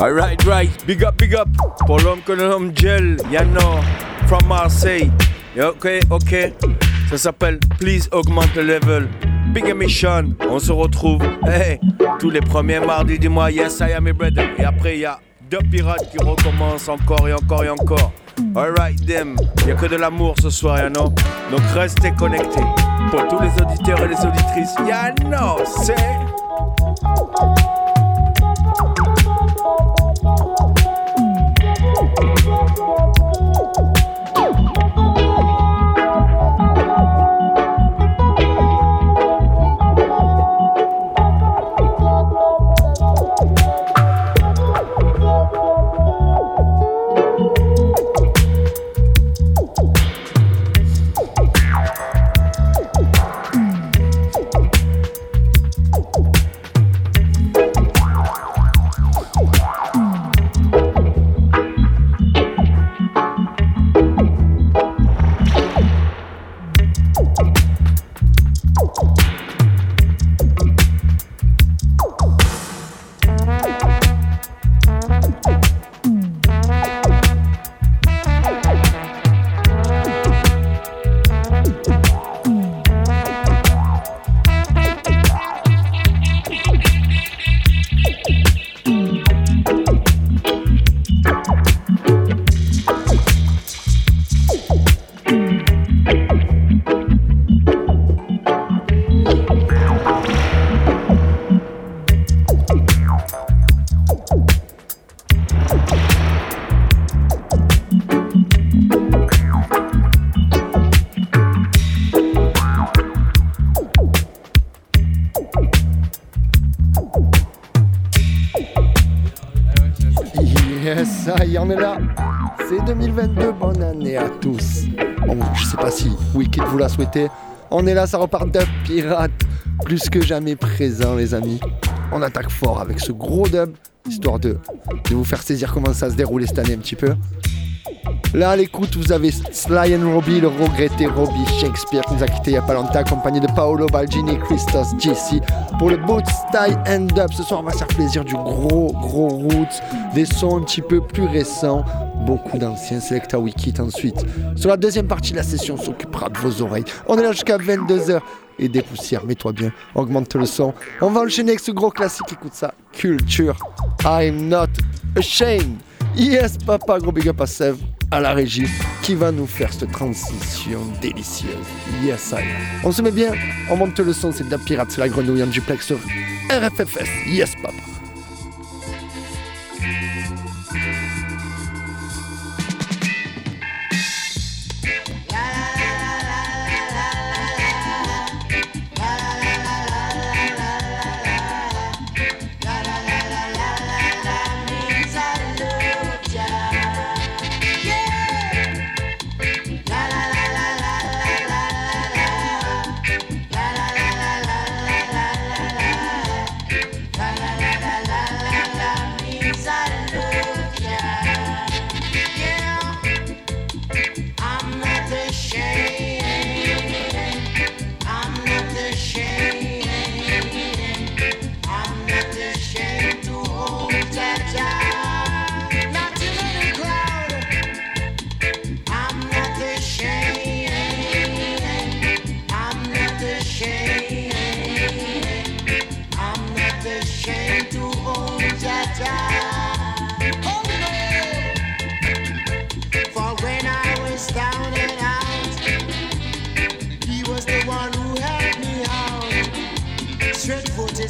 Alright, right, big up, big up. Pour l'homme que l'on nomme Gel, Yano, from Marseille. Ok, ok. Ça s'appelle Please Augmente le Level. Big Emission, on se retrouve tous les premiers mardis du mois. Yes, I am a brother. Et après, il y a deux pirates qui recommencent encore et encore et encore. Alright, them. Y a que de l'amour ce soir, ya know. Donc restez connectés. Pour tous les auditeurs et les auditrices, ya know, c'est. Ça y est, on est là. C'est 2022, bonne année à tous. Bon, je sais pas si Wicked vous l'a souhaité. On est là, ça repart dub pirate. Plus que jamais présent, les amis. On attaque fort avec ce gros dub, histoire de, de vous faire saisir comment ça se déroule cette année un petit peu. Là, à l'écoute, vous avez Sly and Robbie, le regretté Robbie Shakespeare, qui nous a quitté il y a pas longtemps, accompagné de Paolo Balgini, Christos Jesse. Pour le boot style and up, ce soir, on va faire plaisir du gros, gros roots, des sons un petit peu plus récents, beaucoup d'anciens Selecta Wikit ensuite. Sur la deuxième partie de la session, on s'occupera de vos oreilles. On est là jusqu'à 22h. Et des poussières, mets-toi bien, augmente le son. On va enchaîner avec ce gros classique, écoute ça. Culture, I'm not ashamed. Yes, papa, gros big up à Sèvres, à la régie, qui va nous faire cette transition délicieuse. Yes, I. On se met bien, on monte le son, c'est de la pirate, c'est la grenouille en duplex sur RFFS. Yes, papa.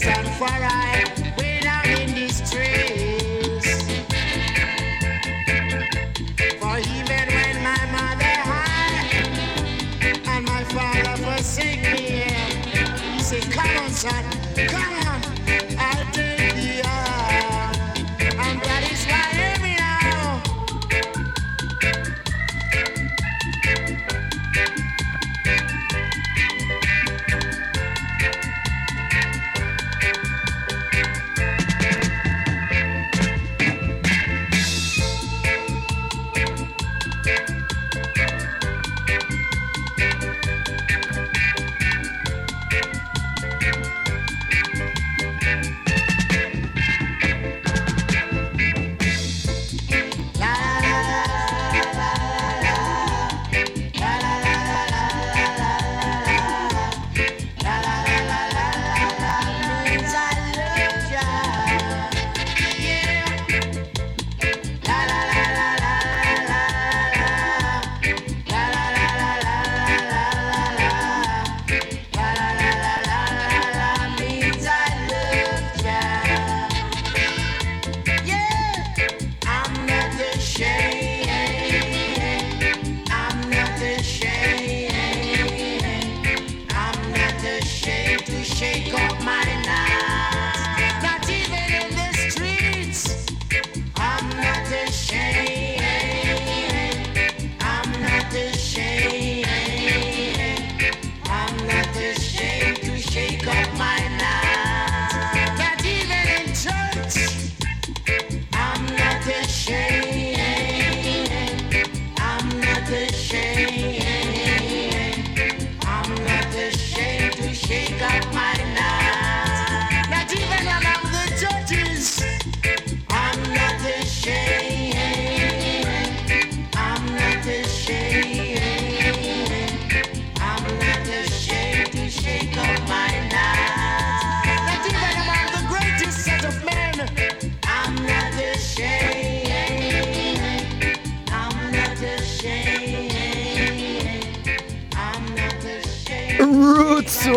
and for I.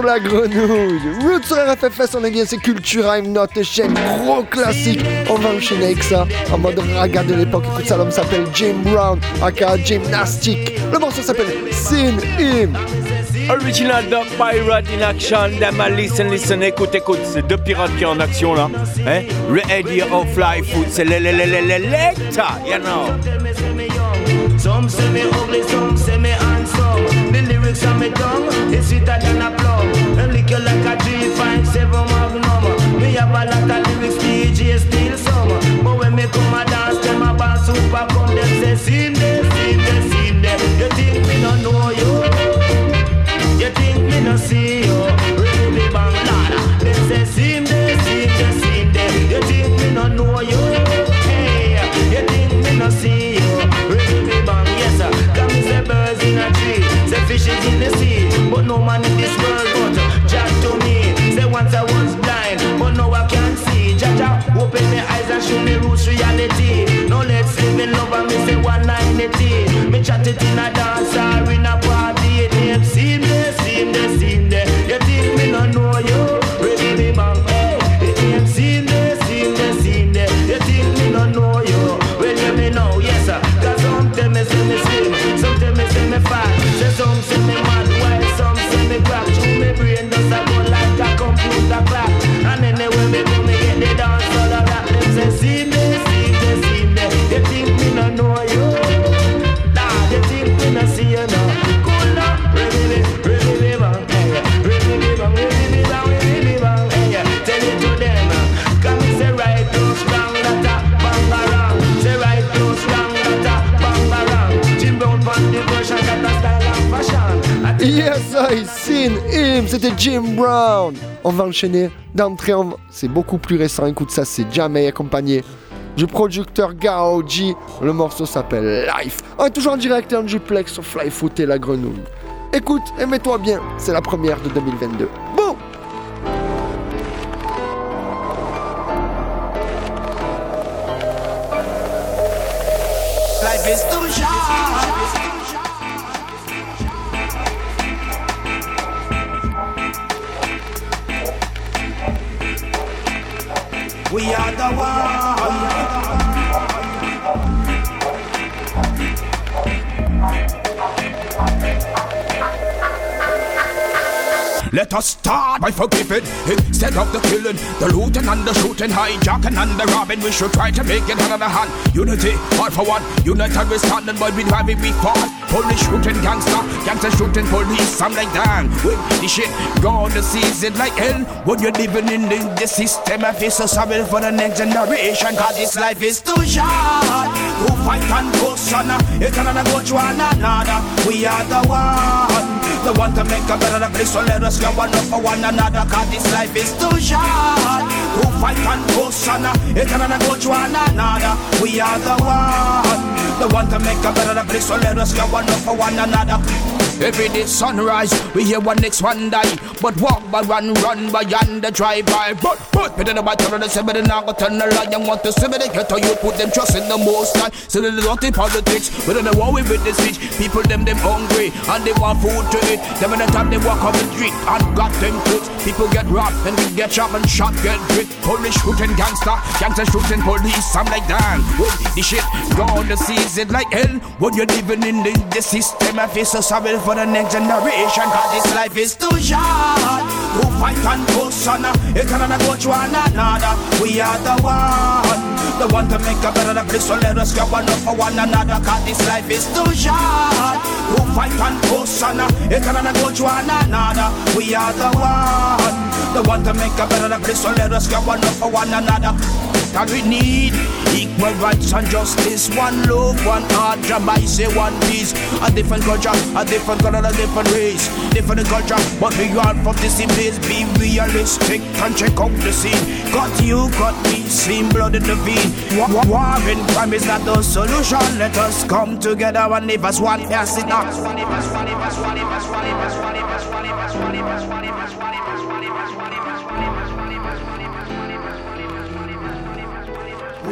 sur la grenouille. Root sur RFFS, on est bien, c'est Culture, I'm not a chaîne, gros classique. On va enchaîner avec ça, en mode raga de l'époque. Écoute ça, l'homme s'appelle Jim Brown, aka Gymnastic. Le morceau s'appelle Sin Him. Original Dog Pirate in Action, them a listen, listen, écoute, écoute, c'est deux pirates qui sont en action là. Hein? Ready of Fly Food, c'est le le le le le you know. Some say me ugly, some say me handsome. The lyrics on me tongue is sweeter than a plum. And lick you like a G57 Magnum. Me have a lot of lyrics, DJ still some. But when me come a dance, them a band super come. Them say, sing but no man in this world but Jack to me. Say once I was blind, but now I can see. Jaja, open my eyes and show me roots reality. Now let's live in love and me say one ninety. Me chat it in a dance c'était Jim Brown. On va enchaîner d'entrée, en- c'est beaucoup plus récent. Écoute ça, c'est Jamie accompagné du producteur Gao. Le morceau s'appelle Life. On est toujours en direct et en duplex sur Flyfoot et la grenouille. Écoute, et mets-toi bien, c'est la première de 2022. By forgiving instead of the killing, the looting and the shooting, hijacking and the robbing. We should try to make it another hand. Unity, all for one. United we standing, but we driving we fall. Police shooting gangster, gangster shooting police. I'm like damn, with the shit gone the season like hell. When you're living in the, the system, I feel so sorry for the next generation. Cause this life is too short. Who fight and go son, it another go to another. We are the one. The one to make a better place, so let us go one up for one another. Cause this life is too short. Who fight and go son, it another go to another. We are the one. The one to make a better place, so let us go one up for one another. Every day sunrise, we hear one next one die. But walk by run, run by yonder drive by. But, but, but then about turn the seven and now go turn the line. And want to see me, they get to you, put them trust in the most high. So they don't in politics, but then they war with the speech. People, them, them hungry, and they want food to eat. Them in the time they walk on the street and got them kids. People get robbed, and we get shot and shot, get hit. Police shooting gangster, gangster shooting police. I'm like, damn, the shit gone the season like hell. When you're living in the, the system, I feel so sorry for the next generation. Cause this life is too short. Who fight and go son, it cannot go to another. We are the one. The one to make a better place, so let us go one up for one another. Cause this life is too short. Who fight and go son, it cannot go to another. We are the one. The one to make a better place, so let us go one up for one another. That we need equal rights and justice, one love, one heart, Jamai say one peace. A different culture, a different color, a different race, different culture, but we are from the same place. Be realistic and check out the scene. Got you, got me, same blood in the vein. War, war and crime is not the solution. Let us come together and live as one. Yes, it not.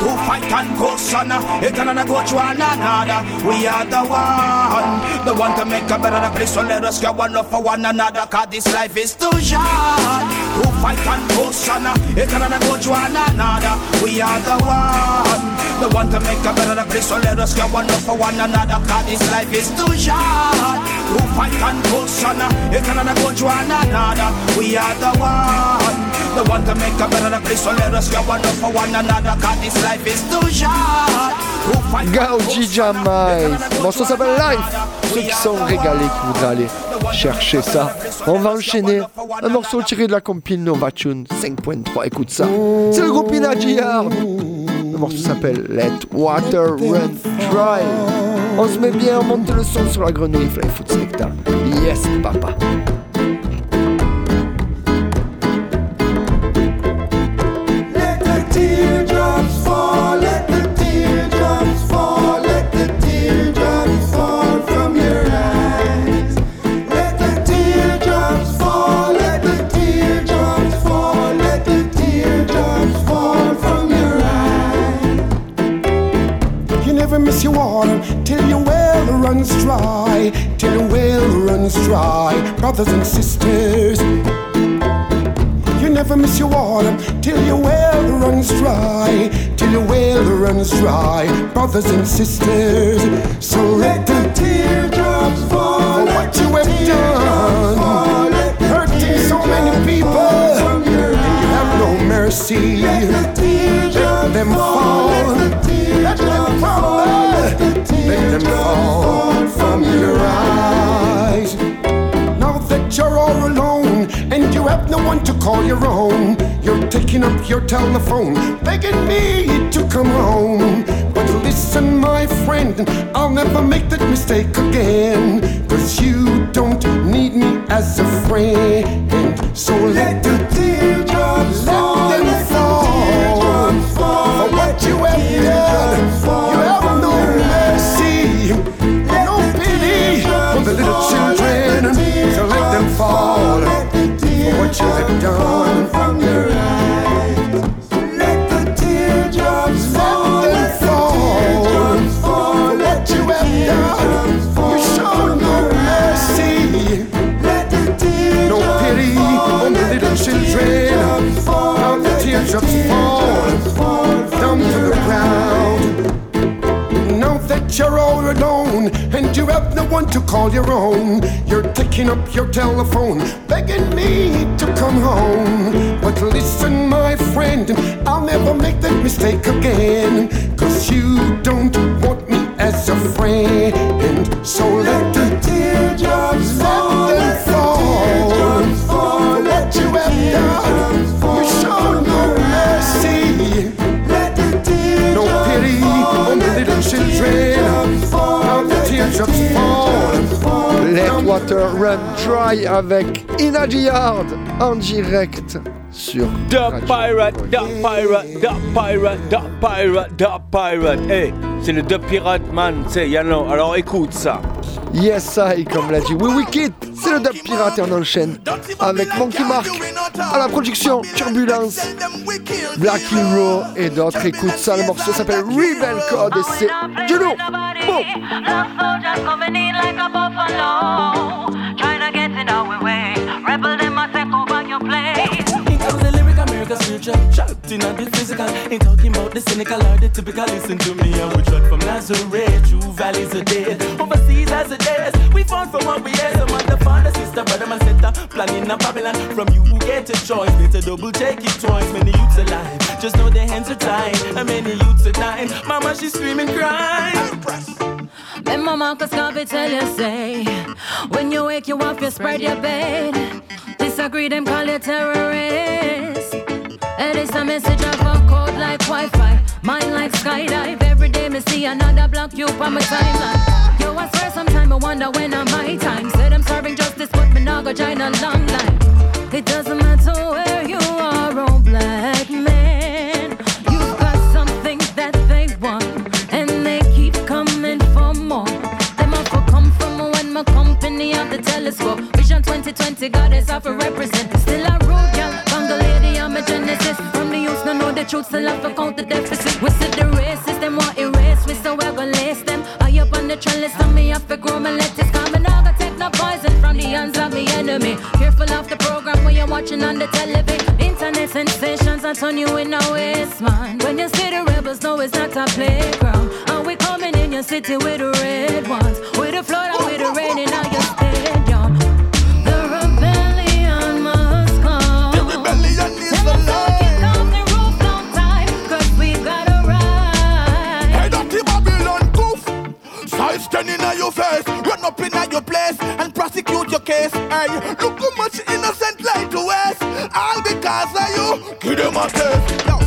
to fight and go son. It cannot go to another. We are the one, the one to make a better place. So let us get one love for one another. Cause this life is too short to fight and go son. It cannot go to another. We are the one, the one to make a better place. So let us get one love for one another. Cause this life is too short to fight and go son. It cannot go to another. We are the one, the one to make a better place. So let us get one love for one another. Cause this life is too short. Gauji Jamai, morceau s'appelle Life. Ceux qui sont régalés, qui voudraient aller chercher ça. On va enchaîner un morceau tiré de la compile Nova Tune 5.3. Écoute ça. C'est le groupe Inajiar. Le morceau s'appelle Let Water Run Dry. On se met bien, on monte le son sur la grenouille Fly Foot Selecta. Yes, papa. Runs dry, till your well runs dry, brothers and sisters. Never miss your water till your well runs dry, till your well runs dry, brothers and sisters. So let the teardrops fall, for what you have done, hurting so many people, and you have no mercy. Let the them fall, let the them fall, let them fall from your eyes. That you're all alone and you have no one to call your own, you're taking up your telephone, begging me to come home. But listen, my friend, I'll never make that mistake again. Cause you don't need me as a friend. So let the teardrops fall. down. You're alone and you have no one to call your own, you're taking up your telephone, begging me to come home. But listen, my friend, I'll never make that mistake again. Cause you don't want me as a friend. So let the teardrops fall. Let Water Run Dry avec Inaji Yard en direct sur The Pirate, The. Pirate, The Pirate, The Pirate, The Pirate. Hey, c'est le The Pirate Man, c'est Yano. Alors écoute ça. Yes, I, comme l'a dit We Wicked, c'est le dub pirate et on enchaîne avec Monkey Mark à la production Turbulence, Black Hero et d'autres. Écoute ça, le morceau s'appelle Rebel Code et c'est du lourd. Boom. In a a I a in the physical. Ain't talking about the cynical or the typical. Listen to me, and we trot from Nazareth, true valleys of dead. Overseas as it is, we found from what we had. Some other father, sister, brother, man, center, planning a Babylon. From you who get a choice, better double check it twice. Many youths alive, just know their hands are tied. And many youths are dying. Mama, she's screaming, crying. Then my Marcus Garvey tell you say, when you wake you up, you spread your bed. Disagree, them call you terrorist. And it's a message of a code like Wi-Fi, mine like skydive. Every day me see another block you on my timeline. Yo, I swear sometime I wonder when I'm my time. Said I'm serving justice, but me not go join a long line. It doesn't matter where you are, oh black man. You've got something that they want, and they keep coming for more. Them will come from when my company of the telescope. Vision 2020, goddess of a represent. truth and love account the deficit. We see the racist, them want erase We so I go them. I up on the trend list, on me, I for grow my lettuce. Come and I go take no poison from the hands of the enemy. Careful of the program when you're watching on the television. Internet sensations, I turn you in a waste, man. When you see the rebels, no, it's not a playground. And we coming in your city with a case. Hey, look how much innocent life to waste. All because of you. Give them a taste.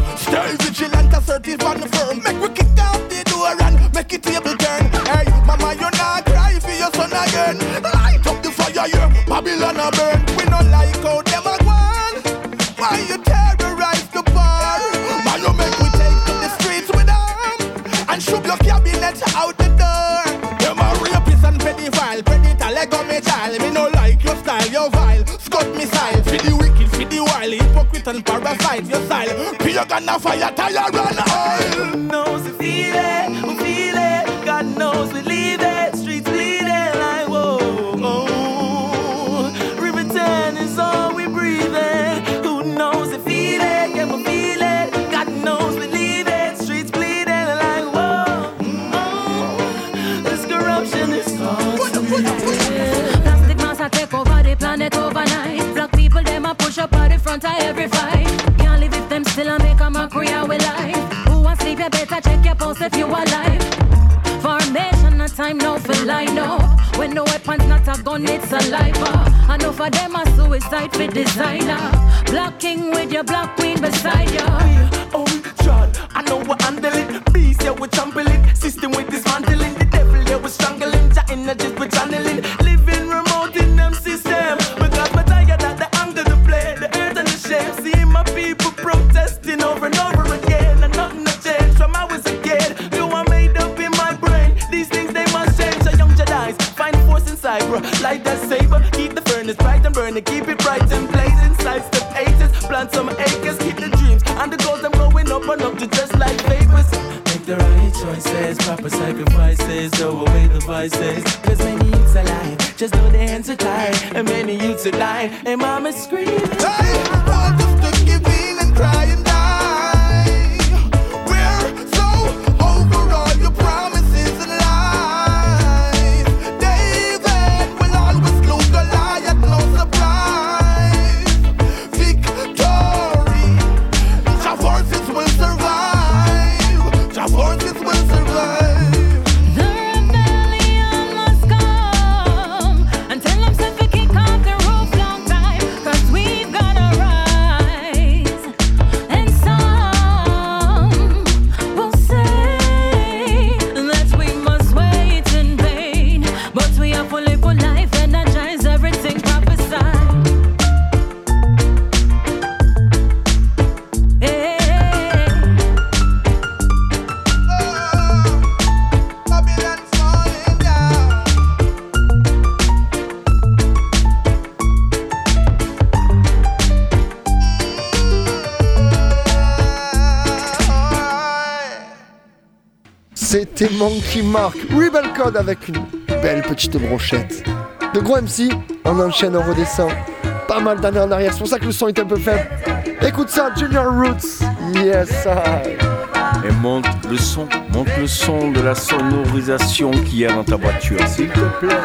and parasite your style. Pure gonna fire tire run. Oh. check your pulse if you alive. Formation, of time now for line no. When no weapon's not a gun, it's saliva. Uh. I know for them a suicide for designer. Blocking with your black queen beside you. c'était Monkey Mark, Rebel Code avec une belle petite brochette. De gros MC, on enchaîne, on redescend. Pas mal d'années en arrière, c'est pour ça que le son est un peu faible. Écoute ça, Junior Roots, yes Et monte le son, monte le son de la sonorisation qu'il y a dans ta voiture, s'il te plaît.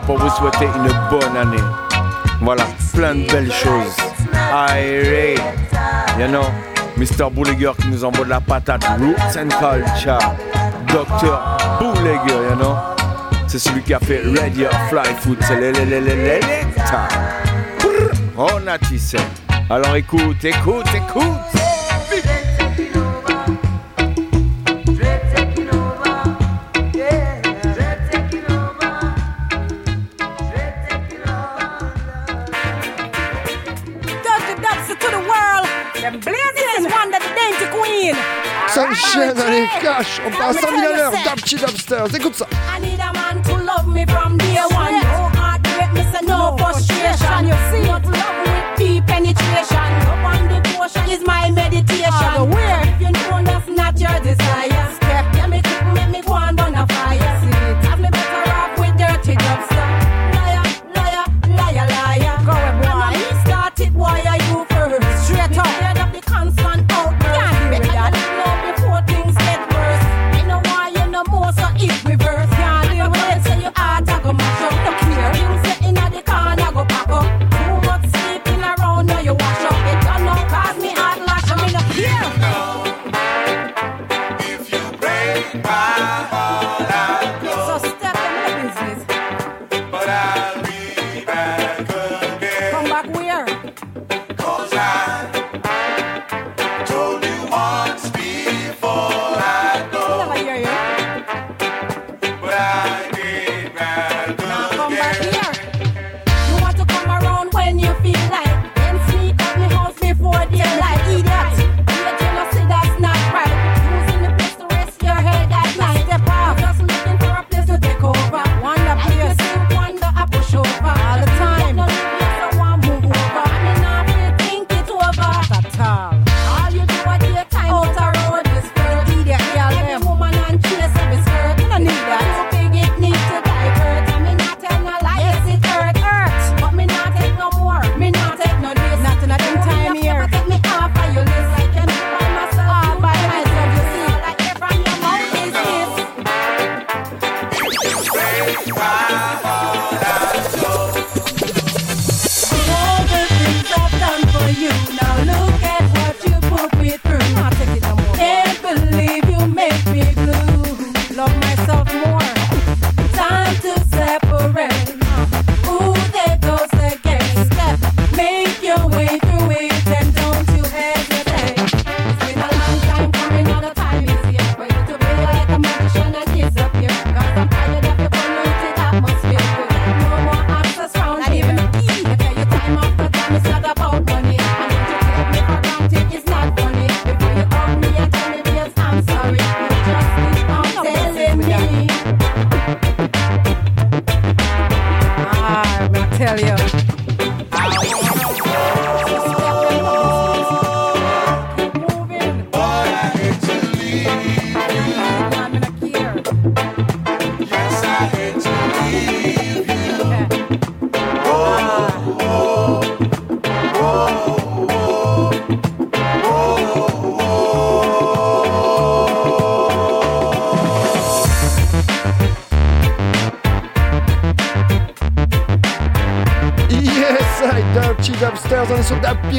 pour vous souhaiter une bonne année. Voilà, plein de belles choses. Aïe, you know, Mr. Boulégeur qui nous envoie de la patate. Roots and Culture, Dr. Boulégeur, you know. C'est celui qui a fait Ready or Fly Food, c'est l'électa. On a tissé. Alors écoute, écoute, écoute. chaîne, allez, cash, on passe à 100 000 à l'heure, écoute ça. Me from one. Frustration. Is my meditation.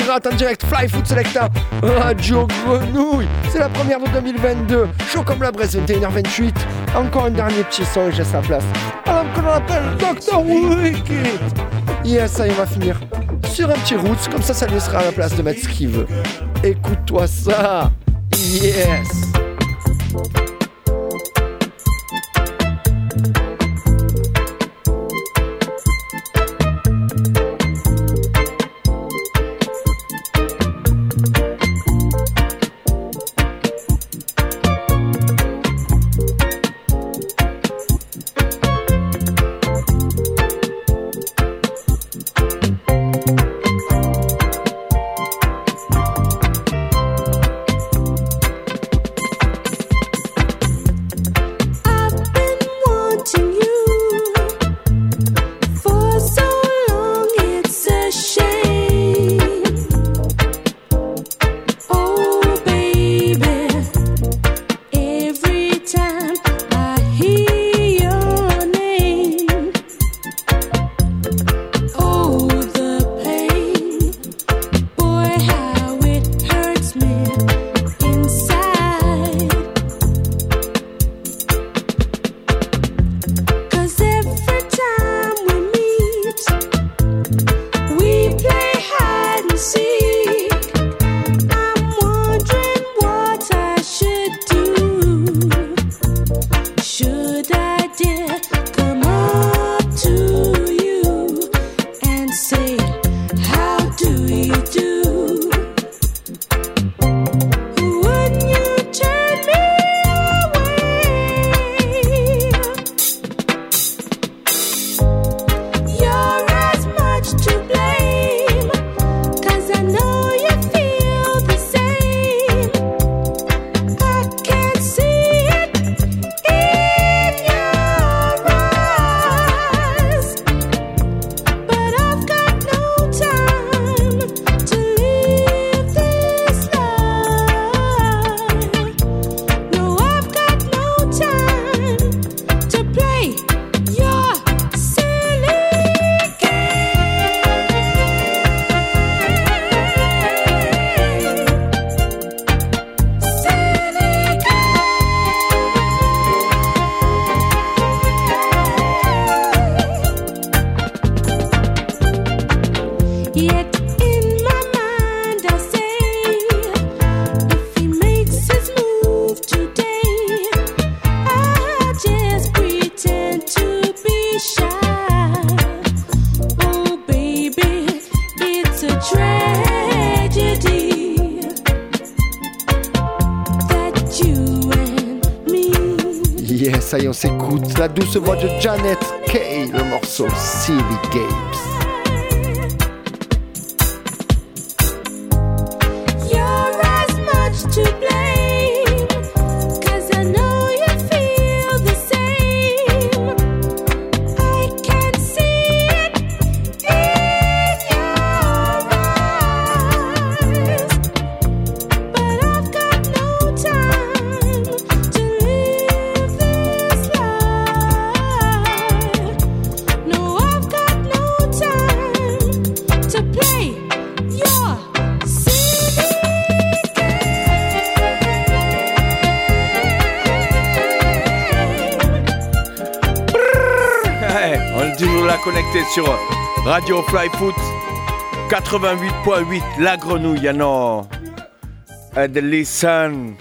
pirate en direct, Fly Food Selecta, Radio Grenouille. C'est la première de 2022. Chaud comme la braise, 21h28. Encore un dernier petit son et j'ai sa place. Alors que l'on appelle Dr. Wicked. Yes, ça y va finir. Sur un petit roots, comme ça, ça lui sera à la place de mettre ce qu'il veut. Écoute-toi ça. Yes. Cennet. Là connecté sur Radio Fly Foot 88.8 La Grenouille, ah non. And listen.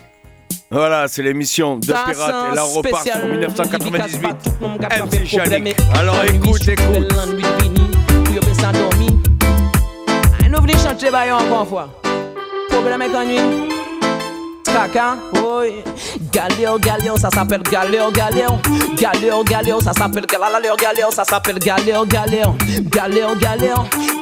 Voilà, c'est l'émission de Ça, Pirate c'est et là on repart sur 1998. dédicace par tout le monde qui a MC et- Alors écoute, écoute. Ah, Nous venons chanter baillon encore une fois. Problème avec. Caca, oui. Galéo, galéo, ça s'appelle galéo, galéo. Galéo, galéo, ça s'appelle galéo, galéo, ça s'appelle galéo, galéo. Galéo, galéo,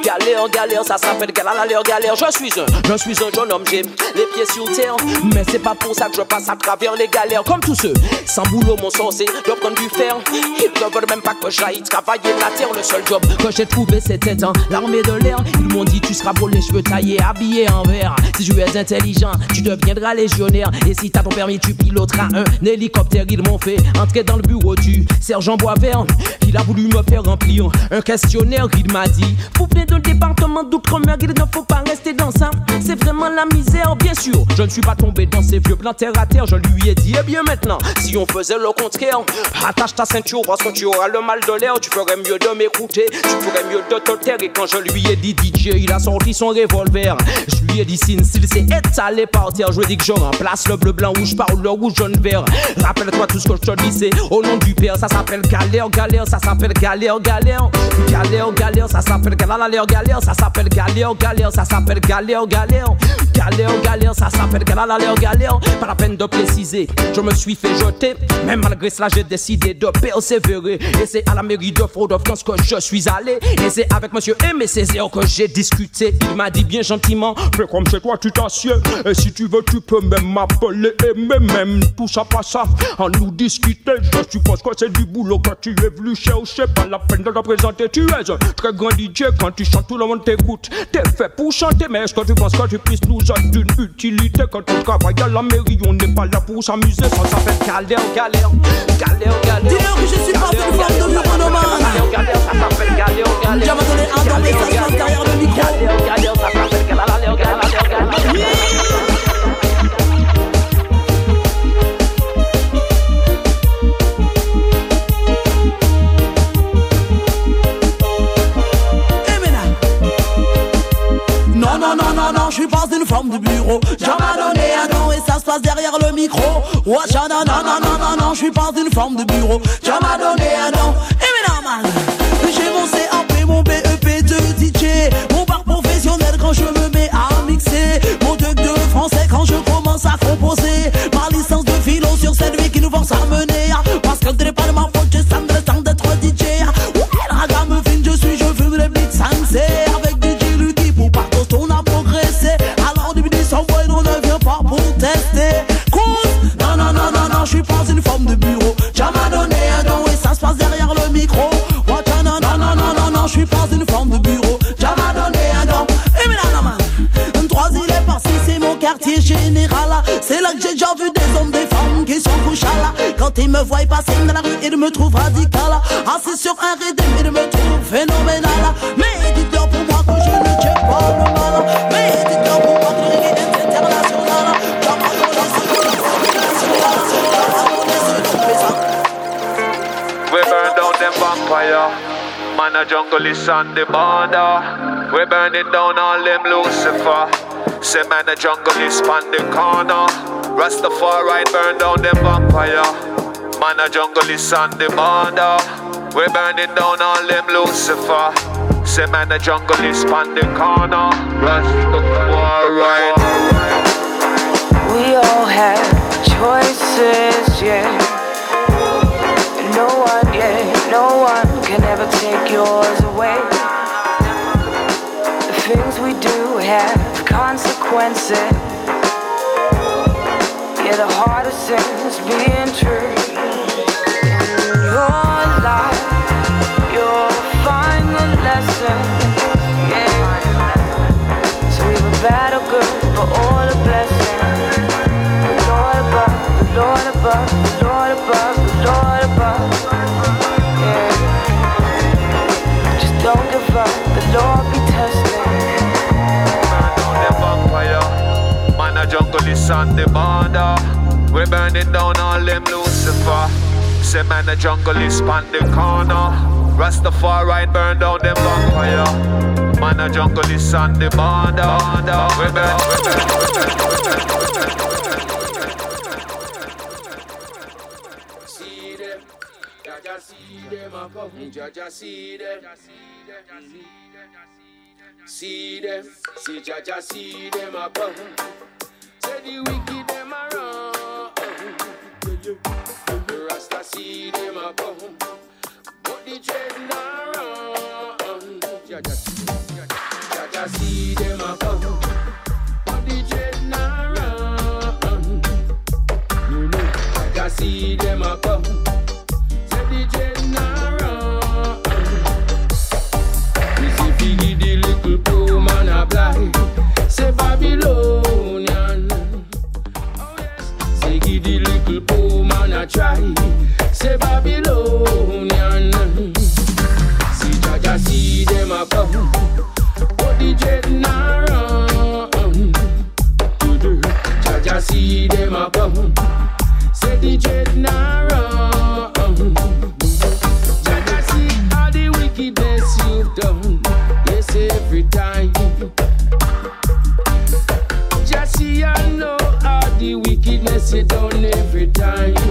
galéo, galéo, ça s'appelle galéo, galéo. Je suis un, je suis un jeune homme, j'ai les pieds sur terre. Mais c'est pas pour ça que je passe à travers les galères. Comme tous ceux, sans boulot, mon sort, c'est de prendre du fer. Ils ne veulent même pas que j'aille travailler la terre. Le seul job que j'ai trouvé, c'était dans l'armée de l'air. Ils m'ont dit, tu seras beau, les cheveux taillés, habillé en vert. Si tu es intelligent, tu deviendras légionnaire. Et si t'as ton permis, tu piloteras un hélicoptère. Ils m'ont fait entrer dans le bureau du sergent Boisvert. Il a voulu me faire remplir un questionnaire. Il m'a dit, venez d'un département d'outre-mer, il ne faut pas rester dans ça. C'est vraiment la misère, bien sûr. Je ne suis pas tombé dans ces vieux plans terre à terre. Je lui ai dit, eh bien maintenant, si on faisait le contraire, attache ta ceinture parce que tu auras le mal de l'air. Tu ferais mieux de m'écouter, tu ferais mieux de te taire. Et quand je lui ai dit DJ, il a sorti son revolver. Je lui ai dit, s'il s'est étalé par terre, je lui ai dit que je remplace le bleu, blanc, rouge par le rouge, jaune, vert. Rappelle-toi tout ce que je te dis, c'est au nom du père. Ça s'appelle galère, galère, ça s'appelle galère, galère. Galère, galère, ça s'appelle galère, galère, ça s'appelle galère, galère, ça s'appelle galère, galère. Galère, galère, ça s'appelle galère, galère. Pas la peine de préciser, je me suis fait jeter. Mais malgré cela, j'ai décidé de persévérer. Et c'est à la mairie de Fort-de-France que je suis allé. Et c'est avec monsieur Aimé Césaire que j'ai discuté. Il m'a dit bien gentiment, fais comme chez toi, tu t'assieds. Et si tu veux, tu peux même m'appeler Aimé, même tout ça, pas ça. En nous discuter, je suppose que c'est du boulot que tu es venu chercher. Pas la peine de te présenter, tu es très grand DJ. Quand tu chantes, tout le monde t'écoute. T'es fait pour chanter, mais est-ce que tu penses que tu puisses nous être d'une utilité quand on travaille à la mairie? On n'est pas là pour s'amuser, ça s'appelle galère, galère, galère, galère. Dis-leur que je suis pas une forme de bureaunomane. Galère, galère, ça s'appelle galère, galère. J'ai abandonné un dans mes derrière le micro. Galère, galère, ça s'appelle galère, galère, galère. Je suis pas une forme de bureau. J'en ai donné un nom et ça se passe derrière le micro. Watch non, non, non, non, non, non, je suis pas une forme de bureau. J'en ai donné un nom. Et mais non, man. J'ai mon CAP, mon BEP de DJ. Mon bar professionnel quand je me mets à mixer. Mon duc de français quand je commence à composer. Ma licence de philo sur cette vie qui nous force à mener. De bureau. M'a donné un don et ça se passe derrière le micro. Watch, non, non, non, non, non, non, je suis pas une forme de bureau. J'ai m'a donné un don. Et mais non, man. Un trois il est parti, c'est mon quartier général. C'est là que j'ai déjà vu des hommes, des femmes qui sont couchés là. Quand ils me voient passer dans la rue, ils me trouvent radical. Assis sur un rythme, ils me trouvent phénoménal. Mais A jungle is on the border. We burning down all them Lucifer. Say man the jungle is on the corner. Rastafari burn down them vampire. Man the jungle is on the border. We burning down all them Lucifer. Say man the jungle is on the corner. Rastafari. We all have choices, yeah. No one, yeah, no one can ever take yours away. The things we do have consequences. Yeah, the hardest thing is being true. In your life, you'll lesson. Yeah. So we were battle good for all. The Lord above, the Lord above, the Lord above, the Lord above. Jungle is on the border. We burning down all them Lucifer. Say man, a jungle is the corner. Rastafari burn down them. Man, jungle is on the border. We we see them Jaja see them. See them, see Jaja see them come. Say the wicked them a run. The Rasta see them come, but the dread not run. Jaja, Jaja see them come, but the dread not run. No, no, see them a little poor man a try. Say Babylonian. See Jaja see them a come. But the dread not run. Jaja see them a come. Say the dread not run. Jaja see all the wickedness you've done. Yes, every time. Just see I know all the wickedness you done every time.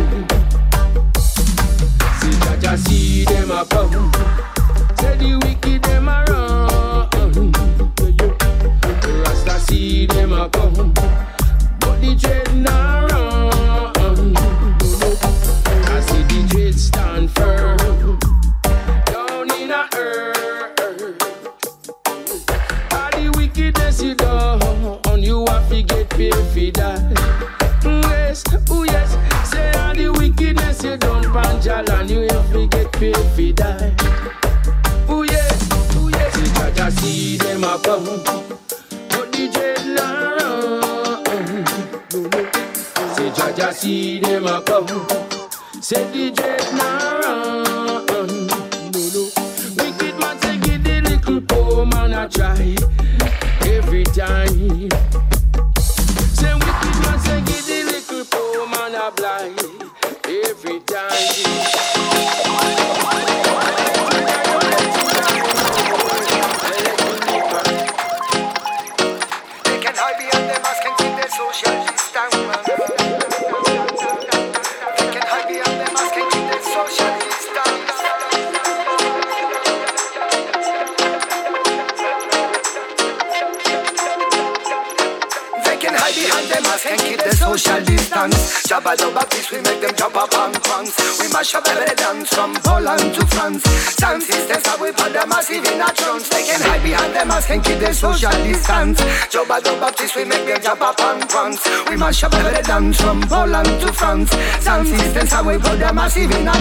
Jabba we make them jump up on trance. We mash up every dance from Poland to France. Sound systems how we put them massive in a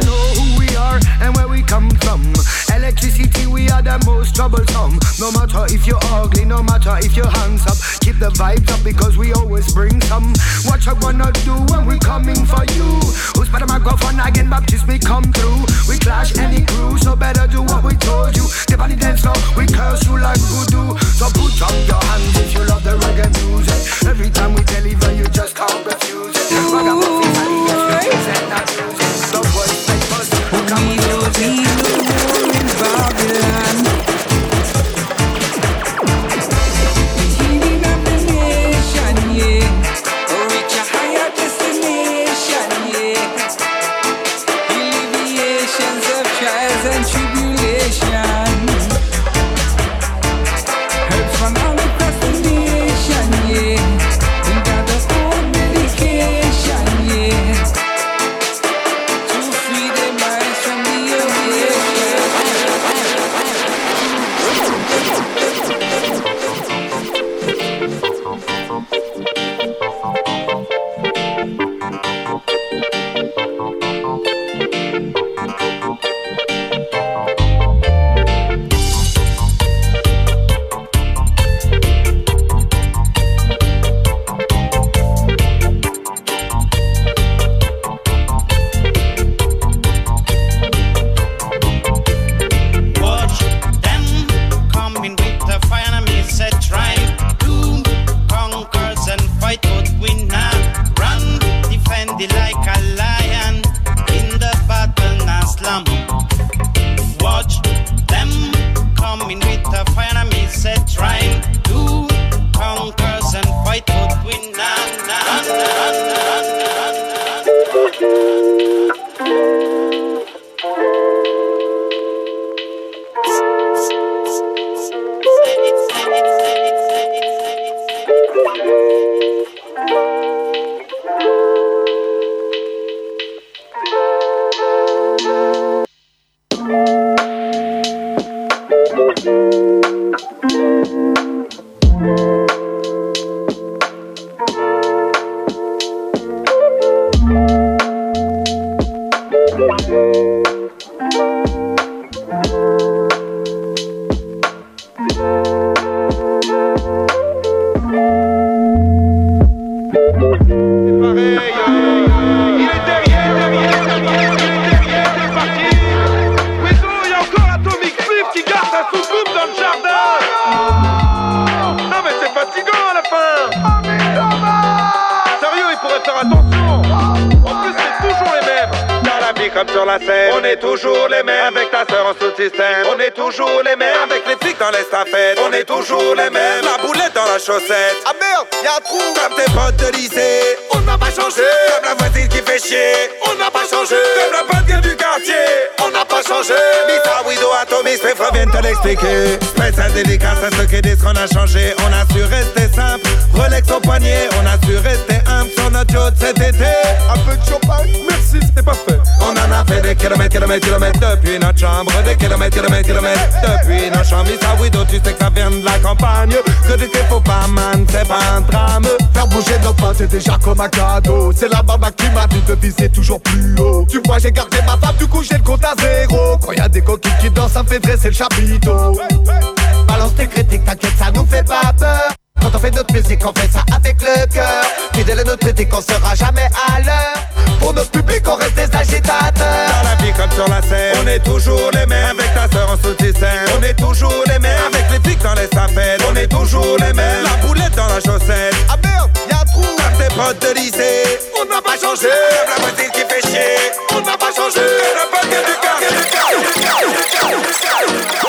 know who we are and where we come from. Electricity, we are the most troublesome. No matter if you're ugly, no matter if you're hands up. Keep the vibes up because we always bring some. What you wanna do when we coming for you? Who's better microphone again? Baptist, we come through. We clash any crew, so better do what we told you. The dance floor, we curse you like voodoo. So put up your hands if you love the reggae music. Every time we deliver, you just can't refuse it. Ragamuffin, yes with. Thank you. Chapiteau. Balance tes critiques, t'inquiète, ça nous fait pas peur. Quand on fait notre musique, on fait ça avec le cœur. Fidèle à notre critique, on sera jamais à l'heure. Pour notre public, on reste des agitateurs. Dans la vie comme sur la scène, on est toujours les mêmes. Avec ta sœur en sous-système, on est toujours les mêmes. Avec les flics dans les stafettes, on est toujours les mêmes. La boulette dans la chaussette. Ah merde, y'a un trou. Comme tes potes de lycée, on n'a pas changé. La voisine qui fait chier, on n'a pas changé. La pote gueule du quartier. Oh!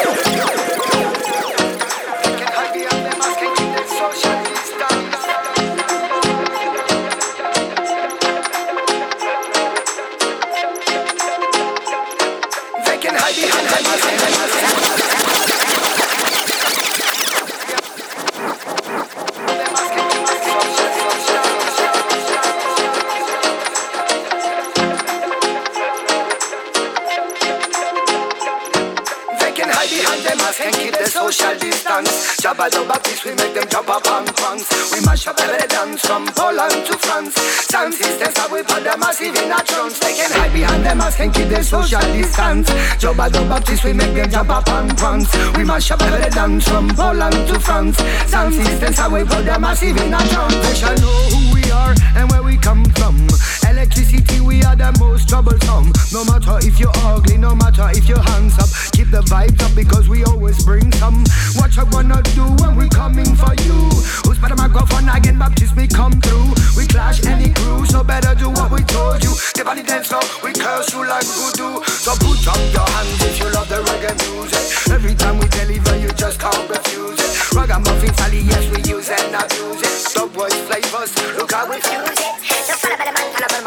Can hide behind their keep their social distance. Jabba the Baptist, we make them jump up on punks. We mash up every dance from Poland to France. Sound systems that we put them massive in a trance. They shall know who we are and where we come from. Electricity, we are the most troublesome. No matter if you're ugly, no matter if you're handsome, keep the vibes up because we always bring some. What you gonna do when we coming for you? Who's better microphone again? Baptist, we come through. We clash any crew, so better do what we told you. The body dance now, we curse you like voodoo. So put up your hands if you love the reggae music. Every time we deliver, you just can't refuse it. Ragamuffin Sally, yes, we use and abuse it. Dog boys flavors, look how we fuse it.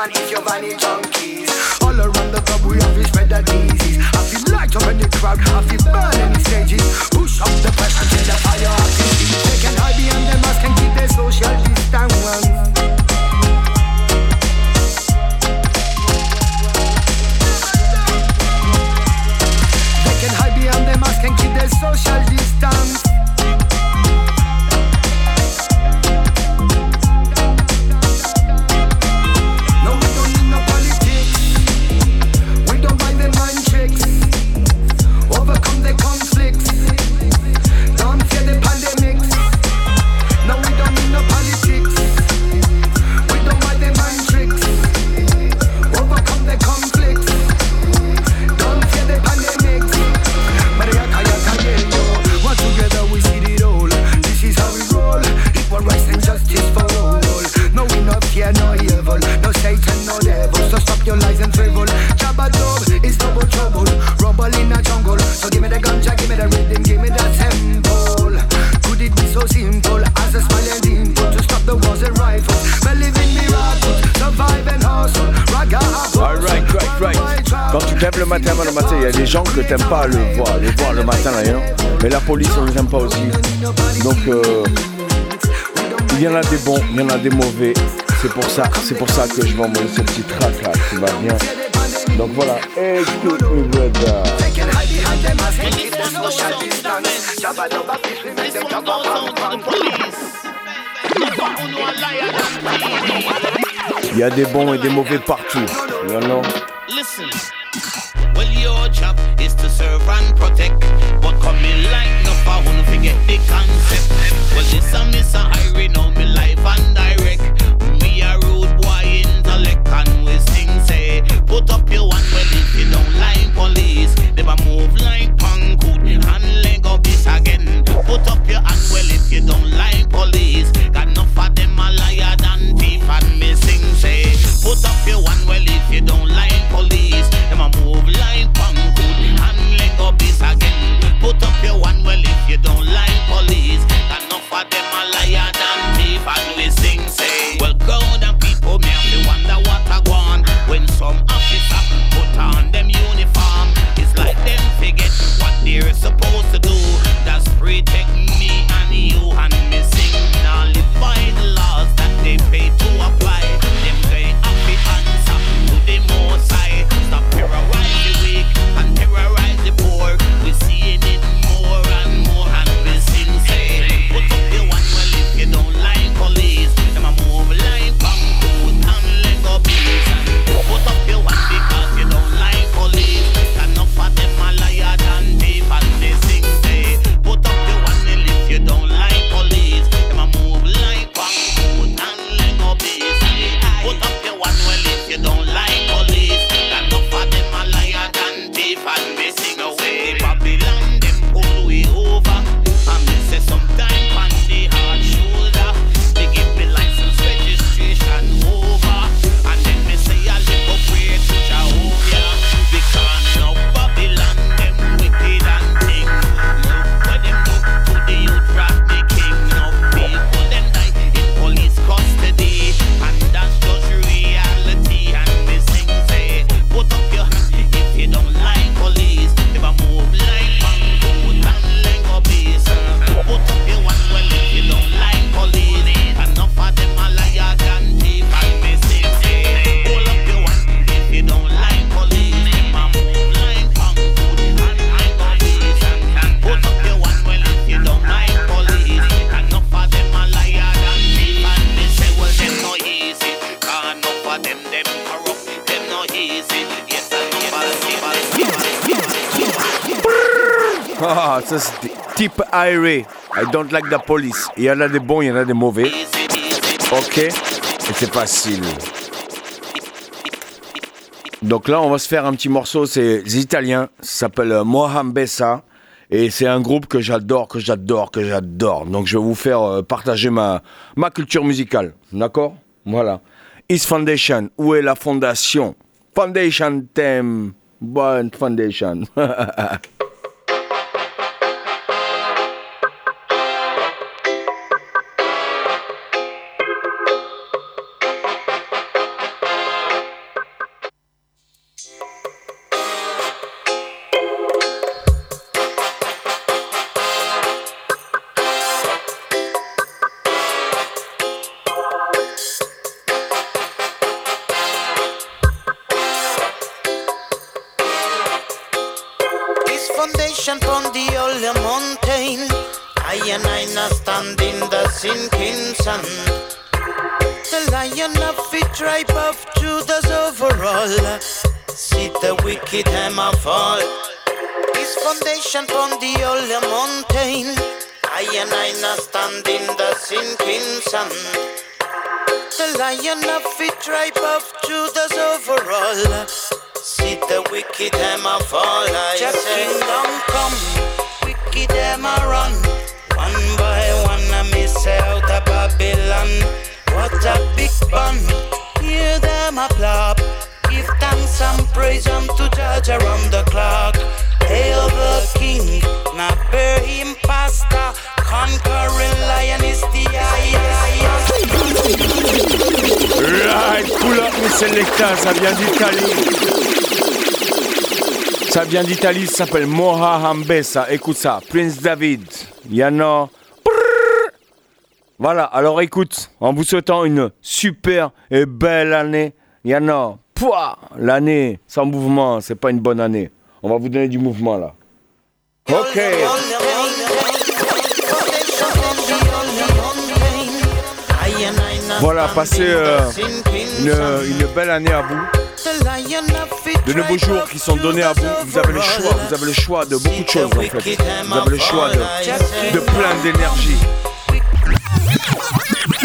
Man, you're bunny junkies. All around the club, we have to spread the disease. I feel light up in the crowd, I feel burning the stages. Push up the pressure till the fire up the heat. They can hide behind the mask and keep their social distance. They ça que je vais envoyer ce petit track là qui va bien. Donc voilà, AKA Brother. Il y a des bons et des mauvais partout. You know? Listen. Well, your job is to serve and protect. But coming like no power, no forget the concept. type IRA. I don't like the police. Il y en a des bons, il y en a des mauvais. Ok Et c'est facile. Donc là, on va se faire un petit morceau. C'est les Italiens. Ça s'appelle Mohambessa. Et c'est un groupe que j'adore, que j'adore, que j'adore. Donc je vais vous faire euh, partager ma, ma culture musicale. D'accord? Voilà. Is Foundation. Où est la fondation? Foundation thème. Bonne foundation. vient d'Italie, ça s'appelle Moha Hambessa. Écoute ça, Prince David, Yano. Voilà, alors écoute, en vous souhaitant une super et belle année, Yano. Pouah, l'année sans mouvement, c'est pas une bonne année. On va vous donner du mouvement là. Ok. Voilà, passez euh, une, une belle année à vous. De nouveaux jours qui sont donnés à vous. Vous avez le choix, vous avez le choix de beaucoup de choses en fait. Vous avez le choix de, de plein d'énergie.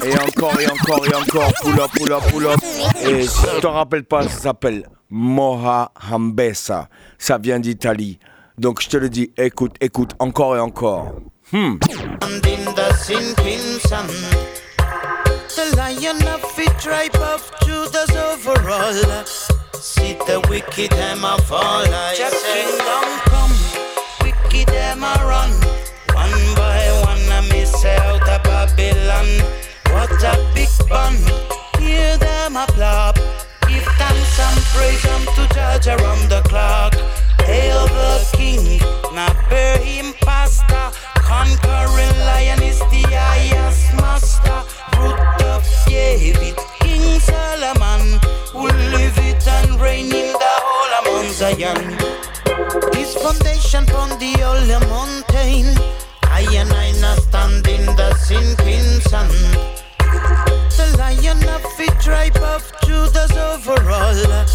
Et encore, et encore, et encore, pull up, pull up, pull up. Et si tu t'en rappelles pas, ça s'appelle Moha Hambesa. Ça vient d'Italie. Donc je te le dis, écoute, écoute, encore et encore. Hmm. The lion of the tribe of Judas overall. See the wicked them a fall, I say. kingdom come, wicked them a run. One by one, I miss out of Babylon. What a big fun, hear them a clap. Give thanks and praise unto Judge around the clock. Hail the King, not bear him pastor. Conquering lion is the highest master. Root of David, King Solomon, who live it and reign in the whole Mount Zion. His foundation from the holy mountain. I and I now stand in the sinking sun. The lion of the tribe of Judas overall.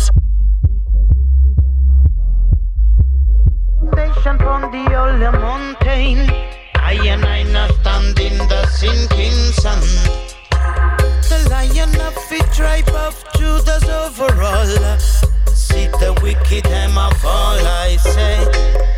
Foundation on the holy mountain. I and I now stand in the sinking sun. The lion of the tribe of Judas overall. See the wicked a fall, I say.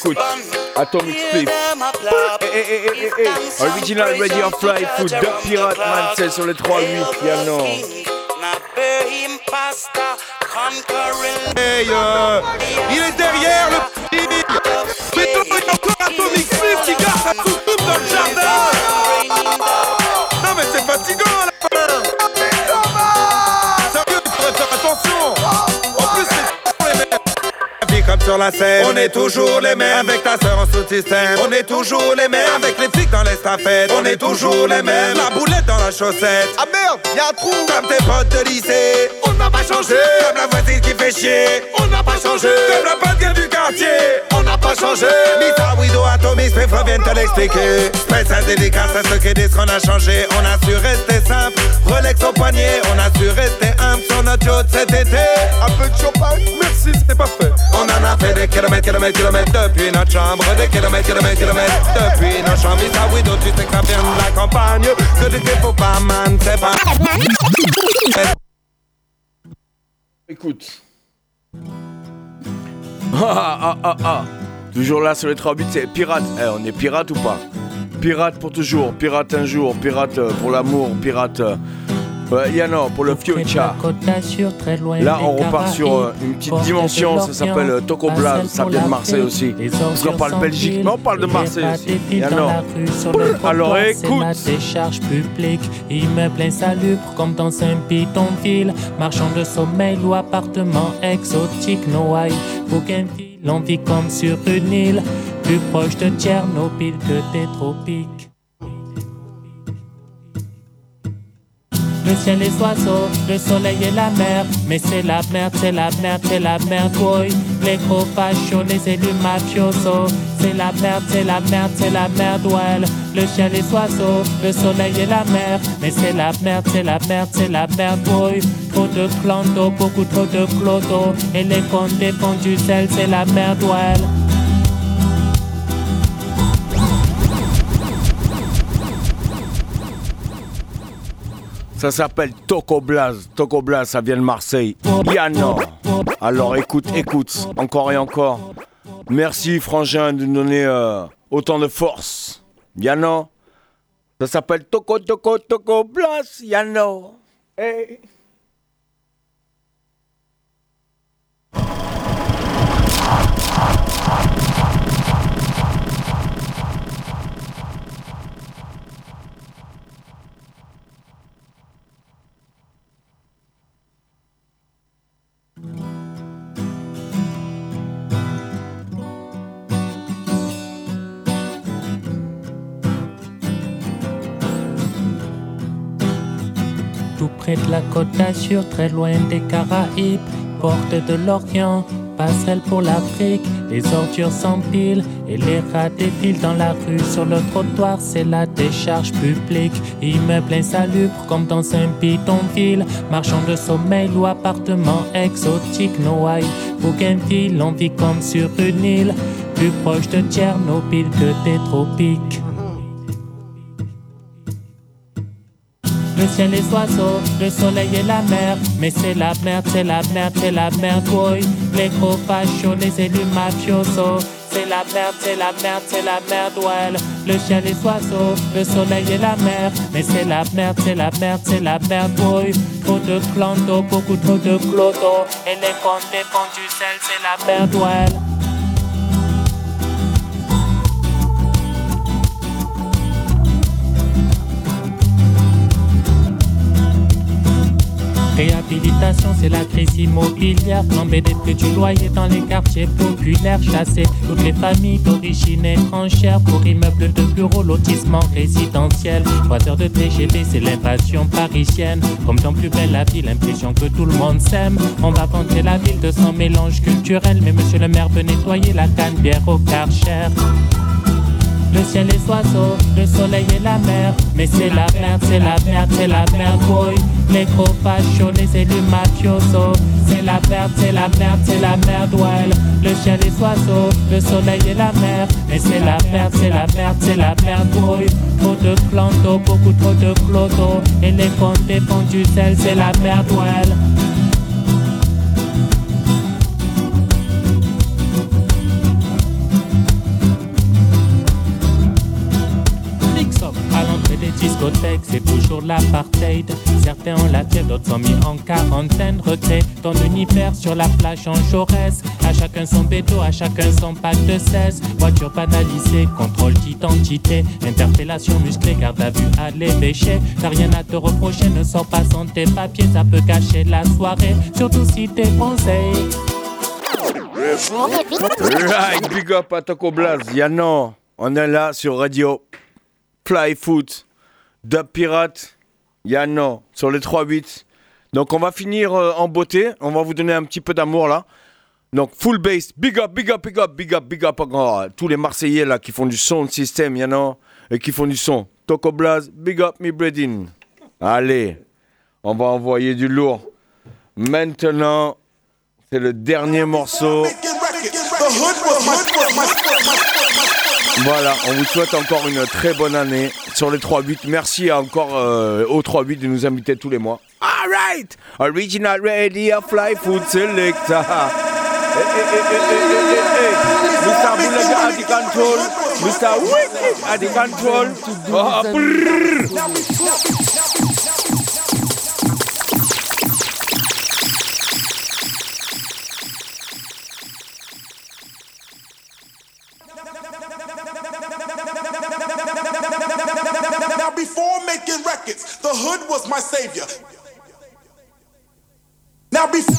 Écoute, Atomic Split. Eh, eh, eh. Original Radio Fly Food, Duck Pirate Man, c'est sur les 3-8, piano. Hey, euh, il est derrière le. Mais non, il y a encore Atomic Smith qui garde sa soucoupe dans le jardin. La scène, on est toujours les mêmes Avec ta sœur en sous-système, on est toujours les mêmes Avec les flics dans l'estafette, on est toujours les mêmes. La boulette dans la chaussette, ah merde, y'a un trou. Comme tes potes de lycée, on n'a pas changé. Comme la voisine qui fait chier, on n'a pas changé. Comme la pote du quartier, on n'a pas changé Atomics, mes frères viennent te l'expliquer. Spécial dédicace à ceux qui disent qu'on a changé. On a su rester simple, Rolex au poignet. On a su rester humble sur notre yacht cet été. Un peu de champagne, merci, c'était parfait On en a fait des kilomètres, kilomètres, kilomètres Depuis notre chambre, des kilomètres, kilomètres, kilomètres Depuis nos chambres, Missa Widow, tu sais que ça vient de la campagne. Que du faut pas, man, c'est pas Écoute. Ah ah ah ah. Toujours là sur les 3 buts, c'est pirate. Eh, on est pirate ou pas? Pirate pour toujours, pirate un jour, pirate euh, pour l'amour, pirate. euh, Yano, pour le future. Là, on repart sur euh, une petite dimension, ça s'appelle euh, ça vient de Marseille aussi. Parce qu'on parle Belgique, mais on parle de Marseille aussi. Yano. Alors écoute. décharge publique, immeuble insalubre comme dans un bidonville, marchand de sommeil ou appartement exotique, Noailles, Bougainville, on vit comme sur une île, plus proche de Tchernobyl que des tropiques. Le ciel les oiseaux, le soleil et la mer. Mais c'est la merde, c'est la merde, c'est la merde, boy. Les gros les élus mafiosos. C'est la merde, c'est la merde, c'est la merde, ouais. Le ciel les oiseaux, le soleil et la mer. Mais c'est la merde, c'est la merde, c'est la merde, boy. Trop de clando, beaucoup trop de clodo. Et les comptes dépendent du sel, c'est la merde, ouais. Ça s'appelle Toco Blaz. Toco Blaz, ça vient de Marseille. Yano. Alors écoute, écoute, encore et encore. Merci Frangin de nous donner euh, autant de force. Yano. Ça s'appelle Toco Toco Toco Blaz. Yano. Hey. La côte d'Azur, très loin des Caraïbes, porte de l'Orient, passerelle pour l'Afrique, les ordures s'empilent et les rats défilent dans la rue. Sur le trottoir, c'est la décharge publique, immeuble insalubre comme dans un bidonville, marchand de sommeil ou appartement exotique, Noailles, Bougainville, on vit comme sur une île, plus proche de Tchernobyl que des tropiques. Le ciel les oiseaux, le soleil et la mer. Mais c'est la merde, c'est la merde, c'est la merde, boy. Les gros les élus mafiosos. C'est la merde, c'est la merde, c'est la merde, ouais. Le ciel les oiseaux, le soleil et la mer. Mais c'est la merde, c'est la merde, c'est la merde, boy. Trop de clando, beaucoup trop de clodo. Et les comptes du sel, c'est la merde, ouais. Réhabilitation, c'est la crise immobilière. Flambée des prix du dans les quartiers populaires. Chasser toutes les familles d'origine étrangère pour immeubles de bureaux, lotissement résidentiel. Trois heures de TGV, c'est l'invasion parisienne. Comme dans Plus belle la vie, l'impression que tout le monde s'aime. On va vanter la ville de son mélange culturel. Mais monsieur le maire veut nettoyer la canne bière au karcher. Le ciel les oiseaux, le soleil et la mer. Mais c'est la merde, c'est la merde, c'est la merde, boy. Les gros fachos, les élus mafiosos. C'est la merde, c'est la merde, c'est la merde, ouais. Le ciel les oiseaux, le soleil et la mer. Mais c'est la merde, c'est la merde, c'est la merde, boy. Trop de clando, beaucoup trop de clodo. Et les comptes dépendent du sel, c'est la merde, ouais. C'est toujours l'apartheid. Certains ont la tête, d'autres sont mis en quarantaine. Retrait ton univers sur la plage en Jaurès. À chacun son béto, à chacun son pack de 16. Voiture banalisée, contrôle d'identité. Interpellation musclée, garde à vue à l'évêché. T'as rien à te reprocher, ne sors pas sans tes papiers. Ça peut gâcher la soirée, surtout si t'es conseil. Right, big up à Toco Blaz. Yano, on est là sur Radio Fly Foot, Dub Pirate, Yano, sur les 3-8. Donc on va finir euh, en beauté, on va vous donner un petit peu d'amour là. Donc full bass, big up, big up, big up, big up, big up à tous les Marseillais là qui font du son de système, Yano, et qui font du son. Toco Blaz, big up me breading. Allez, on va envoyer du lourd. Maintenant, c'est le dernier morceau. Voilà, on vous souhaite encore une très bonne année sur les 3-8. Merci encore euh, aux 3-8 de nous inviter tous les mois. Alright, Original Radio Fly Food Selector. Mr. Bulaga at the control. Mr. Wicked at the control. Ah, savior. Now before.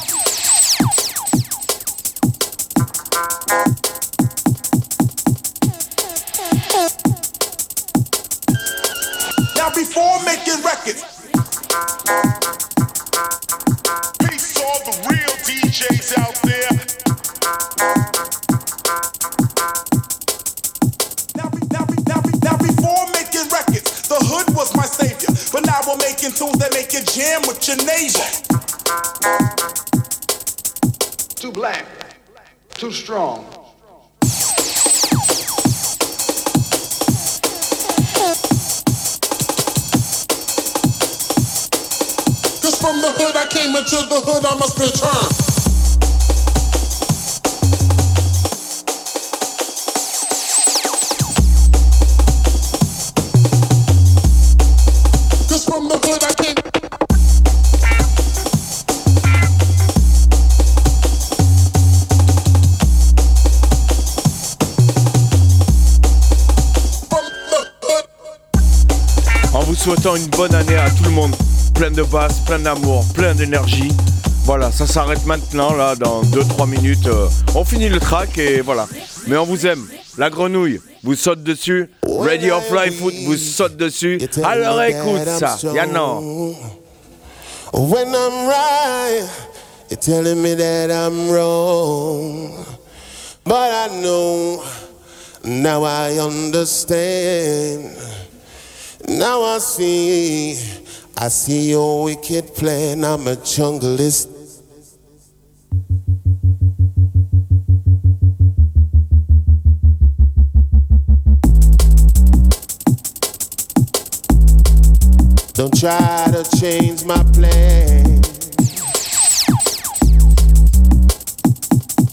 Now before making records. Strong. Cause from the hood I came into the hood I must return. Souhaitant une bonne année à tout le monde. Plein de basse, plein d'amour, plein d'énergie. Voilà, ça s'arrête maintenant, là, dans 2-3 minutes. euh, on finit le track et voilà. Mais on vous aime. La grenouille vous saute dessus. Ready of Life Food vous saute dessus. Alors écoute ça, Yann. When I'm right, you're telling me that I'm wrong. But I know, now I understand. Now I see, I see your wicked plan. I'm a junglist. Don't try to change my plan.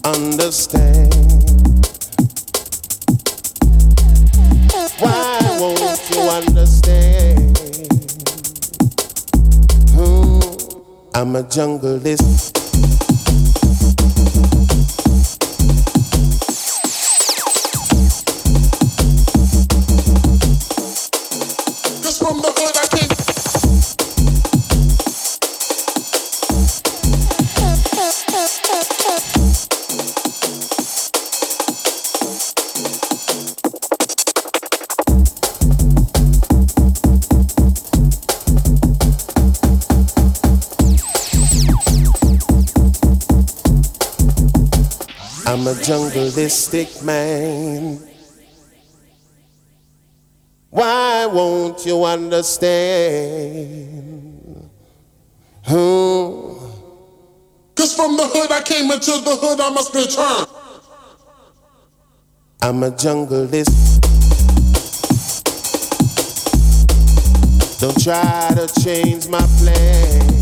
Understand. I'm a junglist. Jungleistic man. Why won't you understand? Hmm. Cause from the hood I came into the hood I must return. I'm a jungleist. Don't try to change my plan.